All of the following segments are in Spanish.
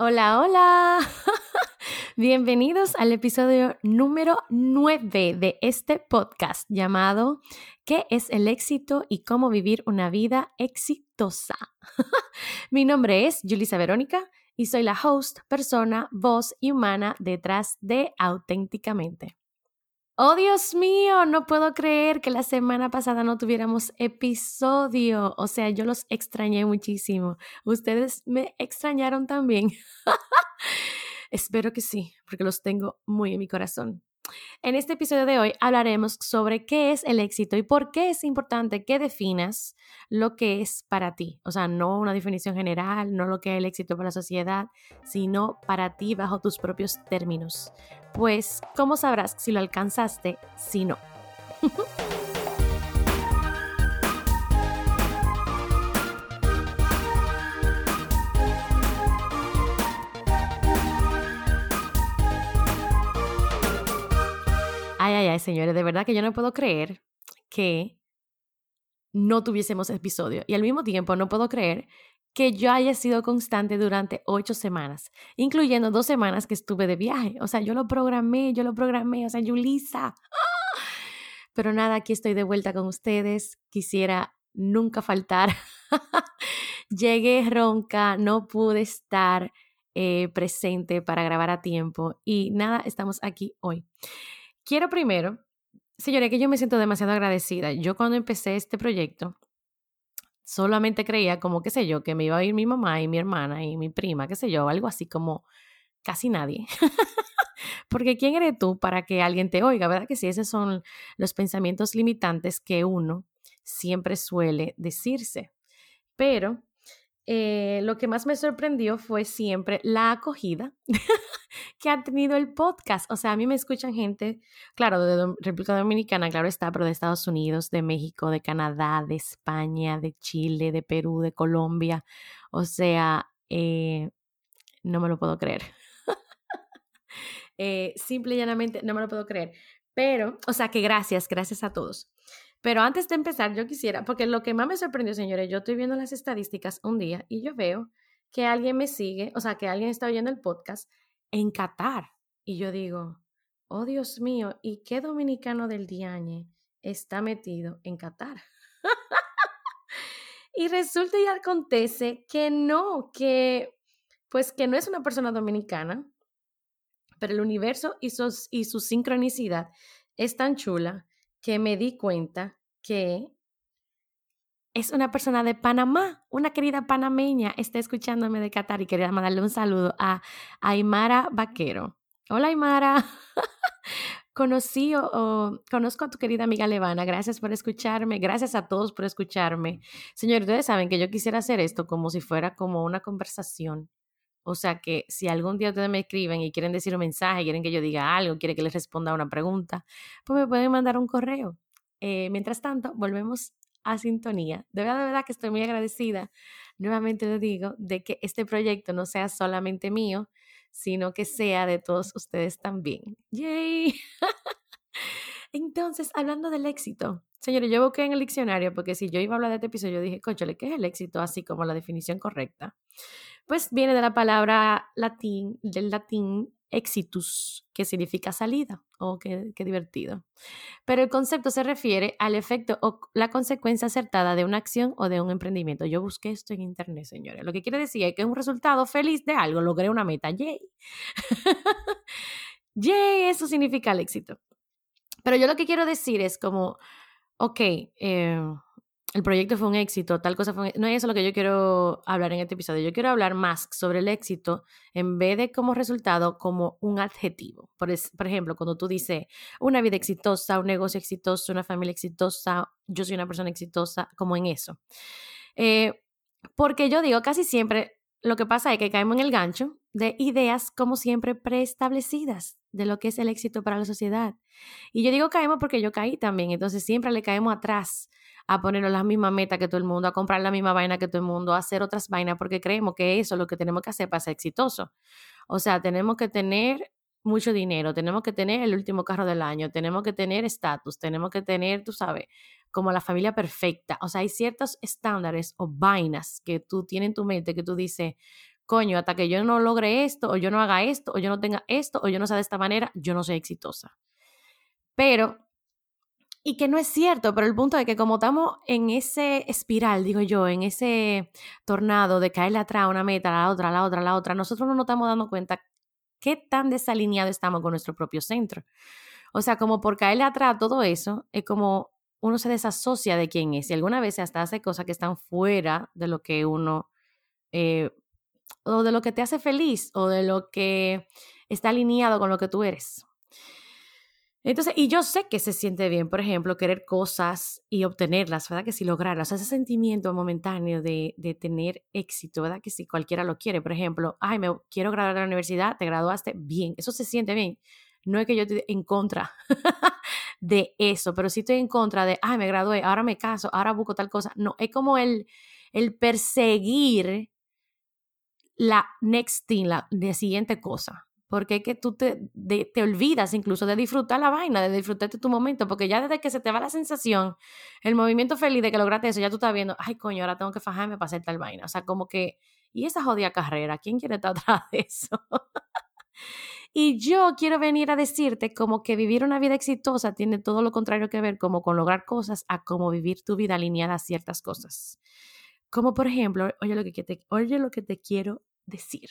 Hola, hola. Bienvenidos al episodio número 9 de este podcast llamado ¿Qué es el éxito y cómo vivir una vida exitosa? Mi nombre es Julisa Verónica y soy la host, persona, voz y humana detrás de Auténticamente. Oh Dios mío, no puedo creer que la semana pasada no tuviéramos episodio. O sea, yo los extrañé muchísimo. Ustedes me extrañaron también. Espero que sí, porque los tengo muy en mi corazón. En este episodio de hoy hablaremos sobre qué es el éxito y por qué es importante que definas lo que es para ti. O sea, no una definición general, no lo que es el éxito para la sociedad, sino para ti bajo tus propios términos. Pues, ¿cómo sabrás si lo alcanzaste si no? Ay, señores, de verdad que yo no puedo creer que no tuviésemos episodio. Y al mismo tiempo no puedo creer que yo haya sido constante durante ocho semanas, incluyendo dos semanas que estuve de viaje. O sea, yo lo programé, yo lo programé, o sea, Yulisa. Pero nada, aquí estoy de vuelta con ustedes. Quisiera nunca faltar. Llegué ronca, no pude estar eh, presente para grabar a tiempo y nada, estamos aquí hoy. Quiero primero, señores, que yo me siento demasiado agradecida. Yo cuando empecé este proyecto, solamente creía como, qué sé yo, que me iba a ir mi mamá y mi hermana y mi prima, qué sé yo, algo así como casi nadie. Porque ¿quién eres tú para que alguien te oiga? ¿Verdad que sí? Esos son los pensamientos limitantes que uno siempre suele decirse. Pero eh, lo que más me sorprendió fue siempre la acogida que ha tenido el podcast. O sea, a mí me escuchan gente, claro, de República Dominicana, claro está, pero de Estados Unidos, de México, de Canadá, de España, de Chile, de Perú, de Colombia. O sea, eh, no me lo puedo creer. Eh, simple y llanamente, no me lo puedo creer. Pero, o sea, que gracias, gracias a todos. Pero antes de empezar, yo quisiera, porque lo que más me sorprendió, señores, yo estoy viendo las estadísticas un día y yo veo que alguien me sigue, o sea, que alguien está oyendo el podcast en Qatar. Y yo digo, oh Dios mío, ¿y qué dominicano del Diañe está metido en Qatar? y resulta y acontece que no, que pues que no es una persona dominicana, pero el universo y, y su sincronicidad es tan chula que me di cuenta que es una persona de Panamá, una querida panameña, está escuchándome de Qatar y quería mandarle un saludo a Aymara Vaquero. Hola Aymara, conocí o, conozco a tu querida amiga Levana, gracias por escucharme, gracias a todos por escucharme. Señores, ustedes saben que yo quisiera hacer esto como si fuera como una conversación. O sea que si algún día ustedes me escriben y quieren decir un mensaje, quieren que yo diga algo, quieren que les responda una pregunta, pues me pueden mandar un correo. Eh, mientras tanto, volvemos a sintonía. De verdad, de verdad que estoy muy agradecida. Nuevamente les digo de que este proyecto no sea solamente mío, sino que sea de todos ustedes también. ¡Yay! Entonces, hablando del éxito, señores, yo busqué en el diccionario porque si yo iba a hablar de este episodio, yo dije, cóchale, ¿qué es el éxito? Así como la definición correcta pues viene de la palabra latín, del latín exitus, que significa salida. Oh, qué, qué, divertido. Pero el concepto se refiere al efecto o la consecuencia acertada de una acción o de un emprendimiento. Yo busqué esto en internet, señores. Lo que quiere decir es que es un resultado feliz de algo, logré una meta. ¡Yay! ¡Yay! Eso significa el éxito. Pero yo lo que quiero decir es como, ok, eh, el proyecto fue un éxito, tal cosa fue No es eso lo que yo quiero hablar en este episodio. Yo quiero hablar más sobre el éxito en vez de como resultado, como un adjetivo. Por, por ejemplo, cuando tú dices una vida exitosa, un negocio exitoso, una familia exitosa, yo soy una persona exitosa, como en eso. Eh, porque yo digo, casi siempre lo que pasa es que caemos en el gancho de ideas, como siempre, preestablecidas de lo que es el éxito para la sociedad. Y yo digo caemos porque yo caí también, entonces siempre le caemos atrás a ponernos las mismas metas que todo el mundo, a comprar la misma vaina que todo el mundo, a hacer otras vainas porque creemos que eso es lo que tenemos que hacer para ser exitoso. O sea, tenemos que tener mucho dinero, tenemos que tener el último carro del año, tenemos que tener estatus, tenemos que tener, tú sabes, como la familia perfecta. O sea, hay ciertos estándares o vainas que tú tienes en tu mente que tú dices, coño, hasta que yo no logre esto, o yo no haga esto, o yo no tenga esto, o yo no sea de esta manera, yo no soy exitosa. Pero, y que no es cierto, pero el punto es que como estamos en ese espiral, digo yo, en ese tornado de caerle atrás una meta, a la otra, a la otra, a la otra, nosotros no nos estamos dando cuenta qué tan desalineado estamos con nuestro propio centro. O sea, como por caerle atrás a todo eso, es como uno se desasocia de quién es y alguna vez hasta hace cosas que están fuera de lo que uno, eh, o de lo que te hace feliz, o de lo que está alineado con lo que tú eres. Entonces, y yo sé que se siente bien, por ejemplo, querer cosas y obtenerlas, ¿verdad? Que si lograrlas, ese sentimiento momentáneo de, de, tener éxito, ¿verdad? Que si cualquiera lo quiere, por ejemplo, ay, me quiero graduar de la universidad, te graduaste, bien, eso se siente bien. No es que yo esté en contra de eso, pero sí estoy en contra de, ay, me gradué, ahora me caso, ahora busco tal cosa. No, es como el, el perseguir la next thing, la, siguiente cosa porque es que tú te, te, olvidas incluso de disfrutar la vaina, de disfrutar tu momento, porque ya desde que se te va la sensación, el movimiento feliz de que lograste eso, ya tú estás viendo, ay coño, ahora tengo que fajarme para hacer tal vaina. O sea, como que, y esa jodida carrera, ¿quién quiere estar atrás de eso? y yo quiero venir a decirte como que vivir una vida exitosa tiene todo lo contrario que ver como con lograr cosas a como vivir tu vida alineada a ciertas cosas. Como por ejemplo, oye lo que oye lo que te quiero decir.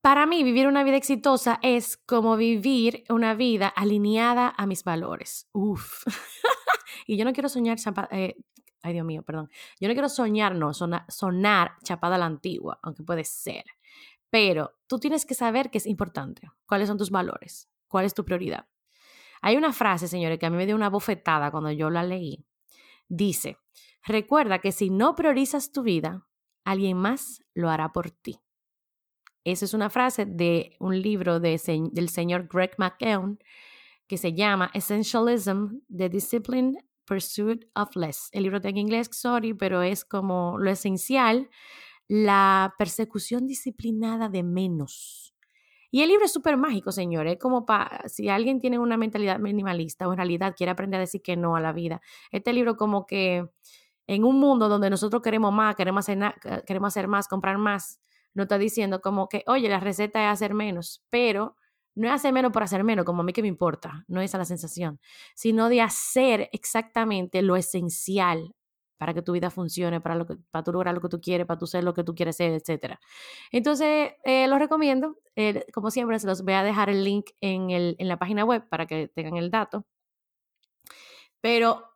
Para mí, vivir una vida exitosa es como vivir una vida alineada a mis valores. Uf. y yo no quiero soñar, eh, ay Dios mío, perdón. Yo no quiero soñar, no, sonar, chapada a la antigua, aunque puede ser. Pero tú tienes que saber que es importante. ¿Cuáles son tus valores? ¿Cuál es tu prioridad? Hay una frase, señores, que a mí me dio una bofetada cuando yo la leí. Dice, recuerda que si no priorizas tu vida, alguien más lo hará por ti. Esa es una frase de un libro de, del señor Greg McKeown que se llama Essentialism, The Discipline Pursuit of Less. El libro está en inglés, sorry, pero es como lo esencial, la persecución disciplinada de menos. Y el libro es súper mágico, señores. Es como para, si alguien tiene una mentalidad minimalista o en realidad quiere aprender a decir que no a la vida. Este libro como que en un mundo donde nosotros queremos más, queremos hacer, queremos hacer más, comprar más, no está diciendo como que, oye, la receta es hacer menos, pero no es hacer menos por hacer menos, como a mí que me importa, no es esa la sensación, sino de hacer exactamente lo esencial para que tu vida funcione, para, lo que, para tú lograr lo que tú quieres, para tú ser lo que tú quieres ser, etc. Entonces, eh, los recomiendo. Eh, como siempre, se los voy a dejar el link en, el, en la página web para que tengan el dato. Pero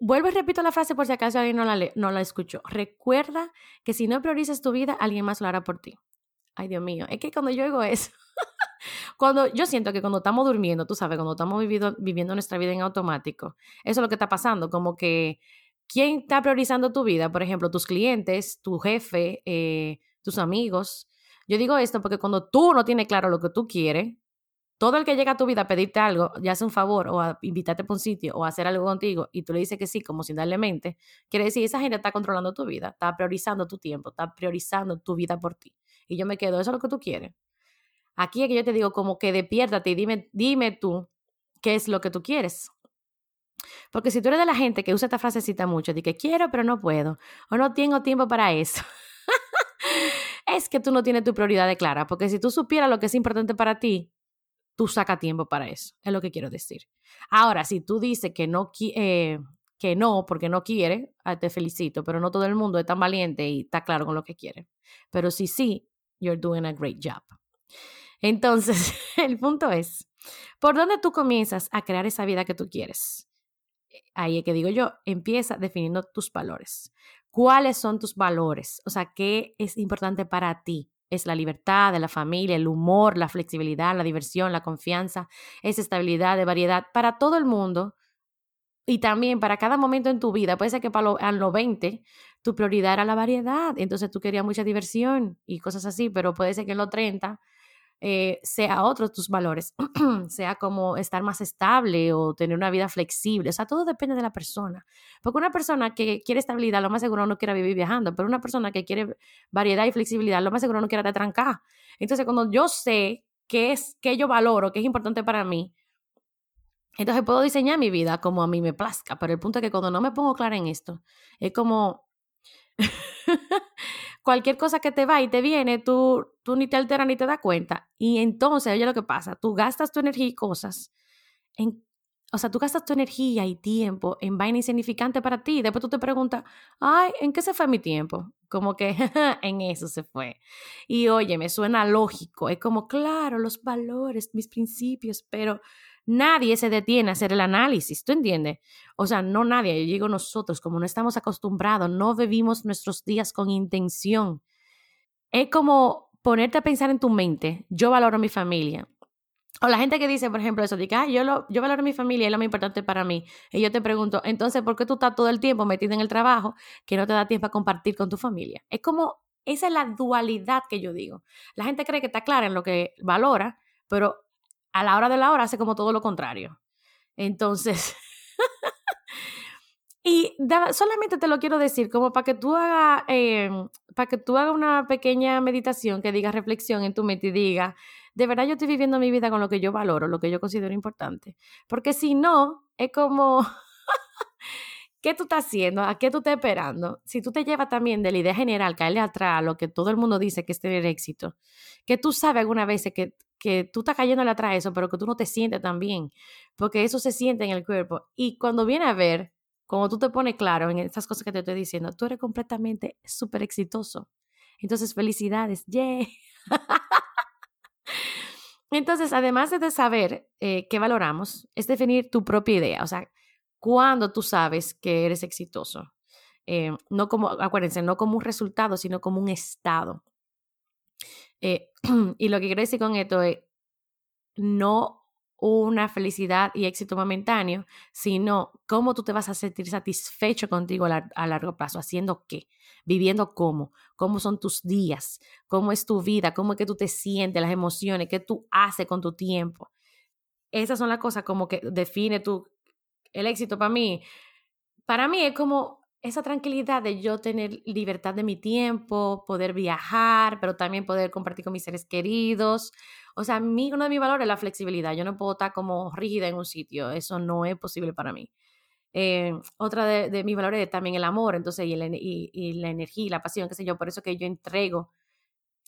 Vuelvo y repito la frase por si acaso alguien no la, no la escuchó. Recuerda que si no priorizas tu vida, alguien más lo hará por ti. Ay, Dios mío, es que cuando yo digo eso, cuando yo siento que cuando estamos durmiendo, tú sabes, cuando estamos viviendo, viviendo nuestra vida en automático, eso es lo que está pasando, como que ¿quién está priorizando tu vida? Por ejemplo, tus clientes, tu jefe, eh, tus amigos. Yo digo esto porque cuando tú no tienes claro lo que tú quieres, todo el que llega a tu vida a pedirte algo, ya sea un favor o a invitarte por un sitio o a hacer algo contigo y tú le dices que sí, como sin darle mente, quiere decir, esa gente está controlando tu vida, está priorizando tu tiempo, está priorizando tu vida por ti. Y yo me quedo, eso es lo que tú quieres. Aquí es que yo te digo como que despiértate y dime, dime tú qué es lo que tú quieres. Porque si tú eres de la gente que usa esta frasecita mucho, de que quiero pero no puedo, o no tengo tiempo para eso, es que tú no tienes tu prioridad de clara. Porque si tú supieras lo que es importante para ti, tú saca tiempo para eso, es lo que quiero decir. Ahora, si tú dices que no, eh, que no porque no quiere, ah, te felicito, pero no todo el mundo es tan valiente y está claro con lo que quiere. Pero si sí, you're doing a great job. Entonces, el punto es, ¿por dónde tú comienzas a crear esa vida que tú quieres? Ahí es que digo yo, empieza definiendo tus valores. ¿Cuáles son tus valores? O sea, ¿qué es importante para ti? Es la libertad de la familia, el humor, la flexibilidad, la diversión, la confianza, esa estabilidad de variedad para todo el mundo y también para cada momento en tu vida. Puede ser que para los 20 tu prioridad era la variedad, entonces tú querías mucha diversión y cosas así, pero puede ser que en los 30 eh, sea otros tus valores, sea como estar más estable o tener una vida flexible, o sea, todo depende de la persona. Porque una persona que quiere estabilidad, lo más seguro no quiere vivir viajando, pero una persona que quiere variedad y flexibilidad, lo más seguro no quiere estar trancada. Entonces, cuando yo sé qué es, qué yo valoro, qué es importante para mí, entonces puedo diseñar mi vida como a mí me plazca, pero el punto es que cuando no me pongo clara en esto, es como cualquier cosa que te va y te viene, tú, tú ni te alteras ni te das cuenta. Y entonces, oye lo que pasa, tú gastas tu energía y cosas en o sea, tú gastas tu energía y tiempo en vaina insignificante para ti. Después tú te preguntas, ay, ¿en qué se fue mi tiempo? Como que en eso se fue. Y oye, me suena lógico. Es como, claro, los valores, mis principios, pero nadie se detiene a hacer el análisis. ¿Tú entiendes? O sea, no nadie. Yo digo nosotros, como no estamos acostumbrados, no vivimos nuestros días con intención. Es como ponerte a pensar en tu mente. Yo valoro a mi familia o la gente que dice, por ejemplo, eso, de ah, yo, yo valoro a mi familia, es lo más importante para mí. Y yo te pregunto, entonces, ¿por qué tú estás todo el tiempo metido en el trabajo que no te da tiempo a compartir con tu familia? Es como, esa es la dualidad que yo digo. La gente cree que está clara en lo que valora, pero a la hora de la hora hace como todo lo contrario. Entonces, y solamente te lo quiero decir como para que tú hagas, em, para que tú hagas una pequeña meditación que diga reflexión en tu mente y diga, de verdad yo estoy viviendo mi vida con lo que yo valoro, lo que yo considero importante. Porque si no, es como, ¿qué tú estás haciendo? ¿A qué tú estás esperando? Si tú te llevas también de la idea general, caerle atrás a lo que todo el mundo dice que es tener éxito, que tú sabes alguna vez que, que tú estás cayéndole atrás a eso, pero que tú no te sientes tan bien, porque eso se siente en el cuerpo. Y cuando viene a ver, como tú te pones claro en estas cosas que te estoy diciendo, tú eres completamente súper exitoso. Entonces, felicidades, ¡yay! Entonces, además de saber eh, qué valoramos, es definir tu propia idea, o sea, cuando tú sabes que eres exitoso. Eh, no como, acuérdense, no como un resultado, sino como un estado. Eh, y lo que quiero decir con esto es, no una felicidad y éxito momentáneo, sino cómo tú te vas a sentir satisfecho contigo a, largo plazo, haciendo qué, viviendo cómo, cómo son tus días, cómo es tu vida, cómo es que tú te sientes, las emociones, qué tú haces con tu tiempo. Esas son las cosas como que define tu, el éxito para mí. Para mí es como esa tranquilidad de yo tener libertad de mi tiempo, poder viajar, pero también poder compartir con mis seres queridos, o sea, mí, uno de mis valores es la flexibilidad. Yo no puedo estar como rígida en un sitio. Eso no es posible para mí. Eh, otra de, mis valores es también el amor, entonces, y, y, la energía, y la pasión, qué sé yo. Por eso que yo entrego.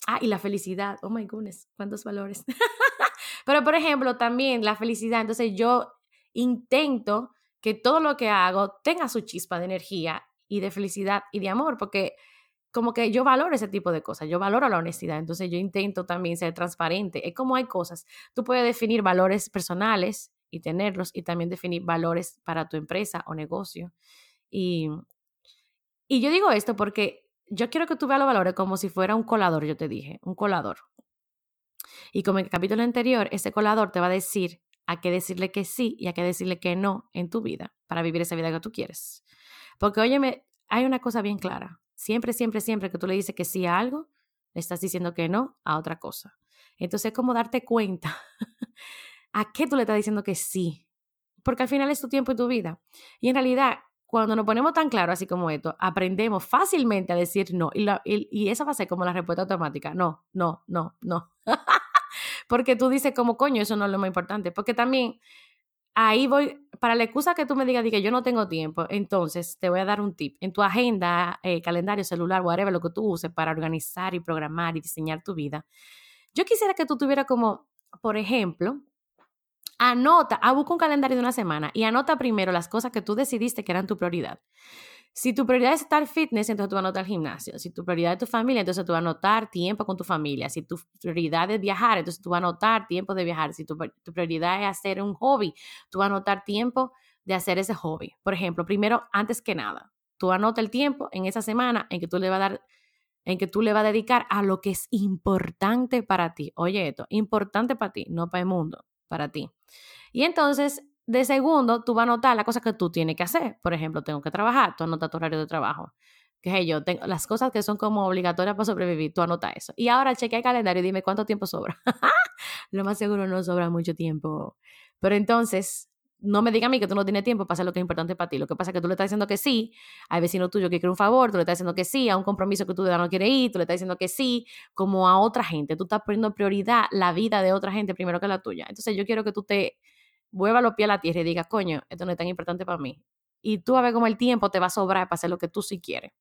Ah, y la felicidad. Oh my goodness, cuántos valores. Pero, por ejemplo, también la felicidad. Entonces, yo intento que todo lo que hago tenga su chispa de energía y de felicidad y de amor, porque como que yo valoro ese tipo de cosas, yo valoro la honestidad, entonces yo intento también ser transparente. Es como hay cosas, tú puedes definir valores personales y tenerlos y también definir valores para tu empresa o negocio. Y, y yo digo esto porque yo quiero que tú veas los valores como si fuera un colador, yo te dije, un colador. Y como en el capítulo anterior, ese colador te va a decir a qué decirle que sí y a qué decirle que no en tu vida para vivir esa vida que tú quieres. Porque, óyeme, hay una cosa bien clara. Siempre, siempre, siempre que tú le dices que sí a algo, le estás diciendo que no a otra cosa. Entonces es como darte cuenta a qué tú le estás diciendo que sí. Porque al final es tu tiempo y tu vida. Y en realidad, cuando nos ponemos tan claro así como esto, aprendemos fácilmente a decir no. Y, y esa va a ser como la respuesta automática. No, no, no, no. Porque tú dices como, coño, eso no es lo más importante. Porque también ahí voy, para la excusa que tú me digas que yo no tengo tiempo, entonces te voy a dar un tip. En tu agenda, eh, calendario, celular, whatever, lo que tú uses para organizar y programar y diseñar tu vida, yo quisiera que tú tuvieras como, por ejemplo, anota, ah, busca un calendario de una semana y anota primero las cosas que tú decidiste que eran tu prioridad. Si tu prioridad es estar fitness, entonces tú vas a anotar gimnasio. Si tu prioridad es tu familia, entonces tú vas a anotar tiempo con tu familia. Si tu prioridad es viajar, entonces tú vas a anotar tiempo de viajar. Si tu, prioridad es hacer un hobby, tú vas a anotar tiempo de hacer ese hobby. Por ejemplo, primero, antes que nada, tú anota el tiempo en esa semana en que tú le vas a dar en que tú le vas a dedicar a lo que es importante para ti. Oye, esto, importante para ti, no para el mundo, para ti. Y entonces de segundo, tú vas a anotar las cosas que tú tienes que hacer. Por ejemplo, tengo que trabajar, tú anotas tu horario de trabajo. Que yo, tengo, las cosas que son como obligatorias para sobrevivir, tú anotas eso. Y ahora chequea el calendario y dime cuánto tiempo sobra. lo más seguro no sobra mucho tiempo. Pero entonces, no me diga a mí que tú no tienes tiempo para hacer lo que es importante para ti. Lo que pasa es que tú le estás diciendo que sí al vecino tuyo que quiere un favor, tú le estás diciendo que sí a un compromiso que tú no quieres ir, tú le estás diciendo que sí como a otra gente. Tú estás poniendo prioridad la vida de otra gente primero que la tuya. Entonces yo quiero que tú te vuelva los pies a la tierra y diga, coño, esto no es tan importante para mí. Y tú a ver cómo el tiempo te va a sobrar para hacer lo que tú sí quieres.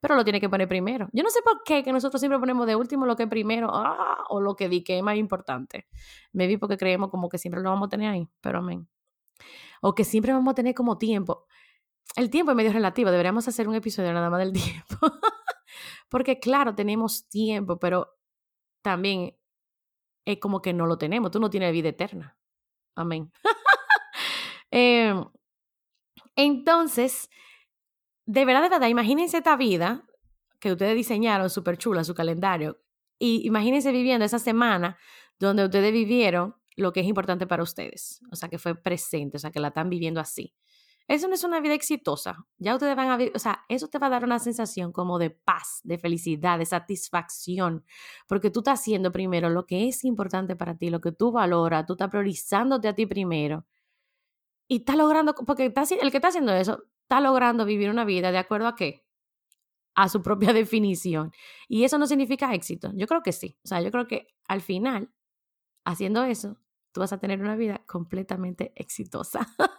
pero lo tiene que poner primero. Yo no sé por qué que nosotros siempre ponemos de último lo que primero ah, o lo que di que es más importante. Me vi porque creemos como que siempre lo vamos a tener ahí, pero amén. O que siempre vamos a tener como tiempo. El tiempo es medio relativo, deberíamos hacer un episodio nada más del tiempo. porque claro, tenemos tiempo, pero también es como que no lo tenemos. Tú no tienes vida eterna. Amén. Em, entonces, de verdad, de verdad, imagínense esta vida que ustedes diseñaron súper chula, su calendario, y imagínense viviendo esa semana donde ustedes vivieron lo que es importante para ustedes, o sea, que fue presente, o sea, que la están viviendo así. Eso no es una vida exitosa. Ya ustedes van a vivir, o sea, eso te va a dar una sensación como de paz, de felicidad, de satisfacción, porque tú estás haciendo primero lo que es importante para ti, lo que tú valoras, tú estás priorizándote a ti primero. Y estás logrando, porque está, el que está haciendo eso está logrando vivir una vida de acuerdo a qué? A su propia definición. Y eso no significa éxito. Yo creo que sí. O sea, yo creo que al final, haciendo eso, tú vas a tener una vida completamente exitosa.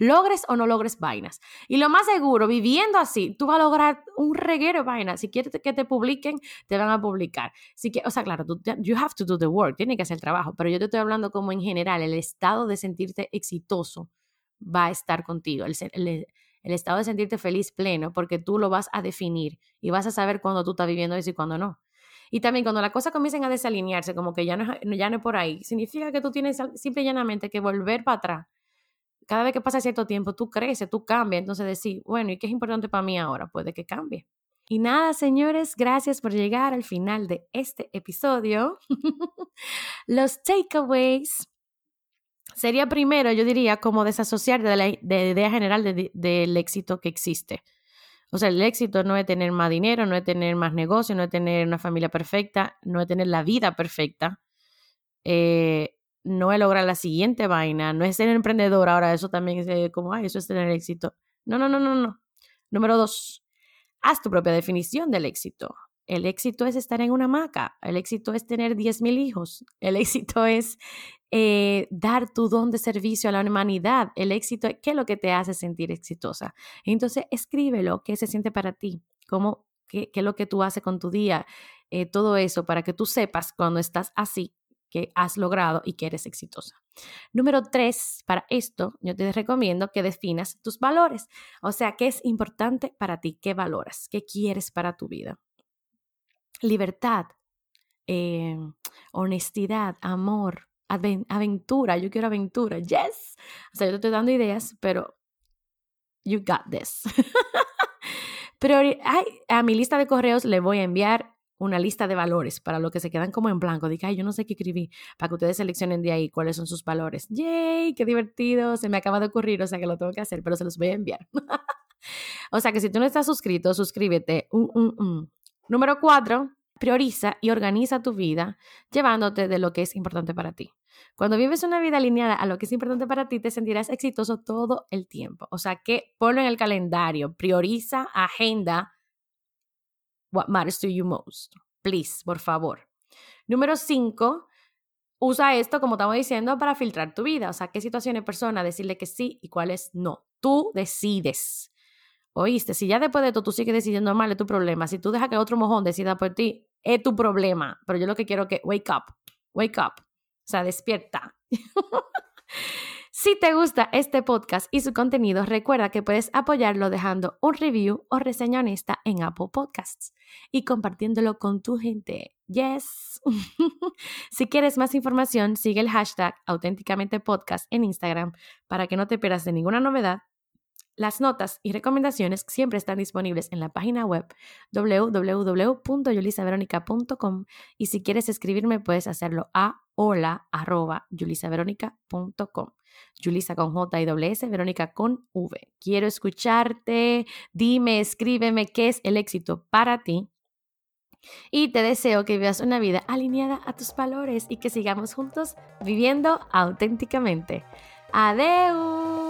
logres o no logres vainas. Y lo más seguro, viviendo así, tú vas a lograr un reguero de vainas. Si quieres que te publiquen, te van a publicar. Si que, o sea, claro, tú, you have to do the work, tiene que hacer el trabajo, pero yo te estoy hablando como en general, el estado de sentirte exitoso va a estar contigo. El, el, el estado de sentirte feliz pleno, porque tú lo vas a definir y vas a saber cuándo tú estás viviendo eso y cuándo no. Y también cuando las cosas comiencen a desalinearse, como que ya no, ya no es por ahí, significa que tú tienes simple y llanamente que volver para atrás. Cada vez que pasa cierto tiempo, tú creces, tú cambias. Entonces decir, bueno, ¿y qué es importante para mí ahora? Puede que cambie. Y nada, señores, gracias por llegar al final de este episodio. Los takeaways sería primero, yo diría, como desasociar de la idea general del éxito que existe. O sea, el éxito no es tener más dinero, no es tener más negocio, no es tener una familia perfecta, no es tener la vida perfecta, eh, no es lograr la siguiente vaina, no es ser emprendedor. Ahora, eso también es como, ay, eso es tener éxito. No, no, no, no, no. Número dos, haz tu propia definición del éxito. El éxito es estar en una hamaca, el éxito es tener 10.000 hijos, el éxito es eh, dar tu don de servicio a la humanidad. El éxito, ¿qué es lo que te hace sentir exitosa? Entonces, escríbelo, qué se siente para ti, cómo, qué, qué es lo que tú haces con tu día, eh, todo eso, para que tú sepas cuando estás así que has logrado y que eres exitosa. Número tres, para esto yo te recomiendo que definas tus valores. O sea, ¿qué es importante para ti? ¿Qué valoras? ¿Qué quieres para tu vida? Libertad, eh, honestidad, amor, aventura, yo quiero aventura, yes. O sea, yo te estoy dando ideas, pero you got this. pero a mi lista de correos le voy a enviar una lista de valores para los que se quedan como en blanco. Diga, ay, yo no sé qué escribí, para que ustedes seleccionen de ahí cuáles son sus valores. ¡Yay! ¡Qué divertido! Se me acaba de ocurrir, o sea que lo tengo que hacer, pero se los voy a enviar. o sea que si tú no estás suscrito, suscríbete. Número cuatro, prioriza y organiza tu vida llevándote de lo que es importante para ti. Cuando vives una vida alineada a lo que es importante para ti, te sentirás exitoso todo el tiempo. O sea que ponlo en el calendario, prioriza, agenda what matters to you most. Please, por favor. Número cinco, usa esto, como estamos diciendo, para filtrar tu vida. O sea, qué situaciones, personas, decirle que sí y cuáles no. Tú decides. Oíste, si ya después de esto tú sigues decidiendo mal, es tu problema. Si tú dejas que otro mojón decida por ti, es tu problema. Pero yo lo que quiero es que wake up, wake up. O sea, despierta. Si te gusta este podcast y su contenido, recuerda que puedes apoyarlo dejando un review o reseña honesta en Apple Podcasts y compartiéndolo con tu gente. Yes. si quieres más información, sigue el hashtag auténticamente podcast en Instagram para que no te pierdas de ninguna novedad. Las notas y recomendaciones siempre están disponibles en la página web www.yulisaveronica.com y si quieres escribirme puedes hacerlo a hola.yulisaveronica.com. Julisa con J y S, Verónica con V. Quiero escucharte. Dime, escríbeme qué es el éxito para ti. Y te deseo que vivas una vida alineada a tus valores y que sigamos juntos viviendo auténticamente. Adeu.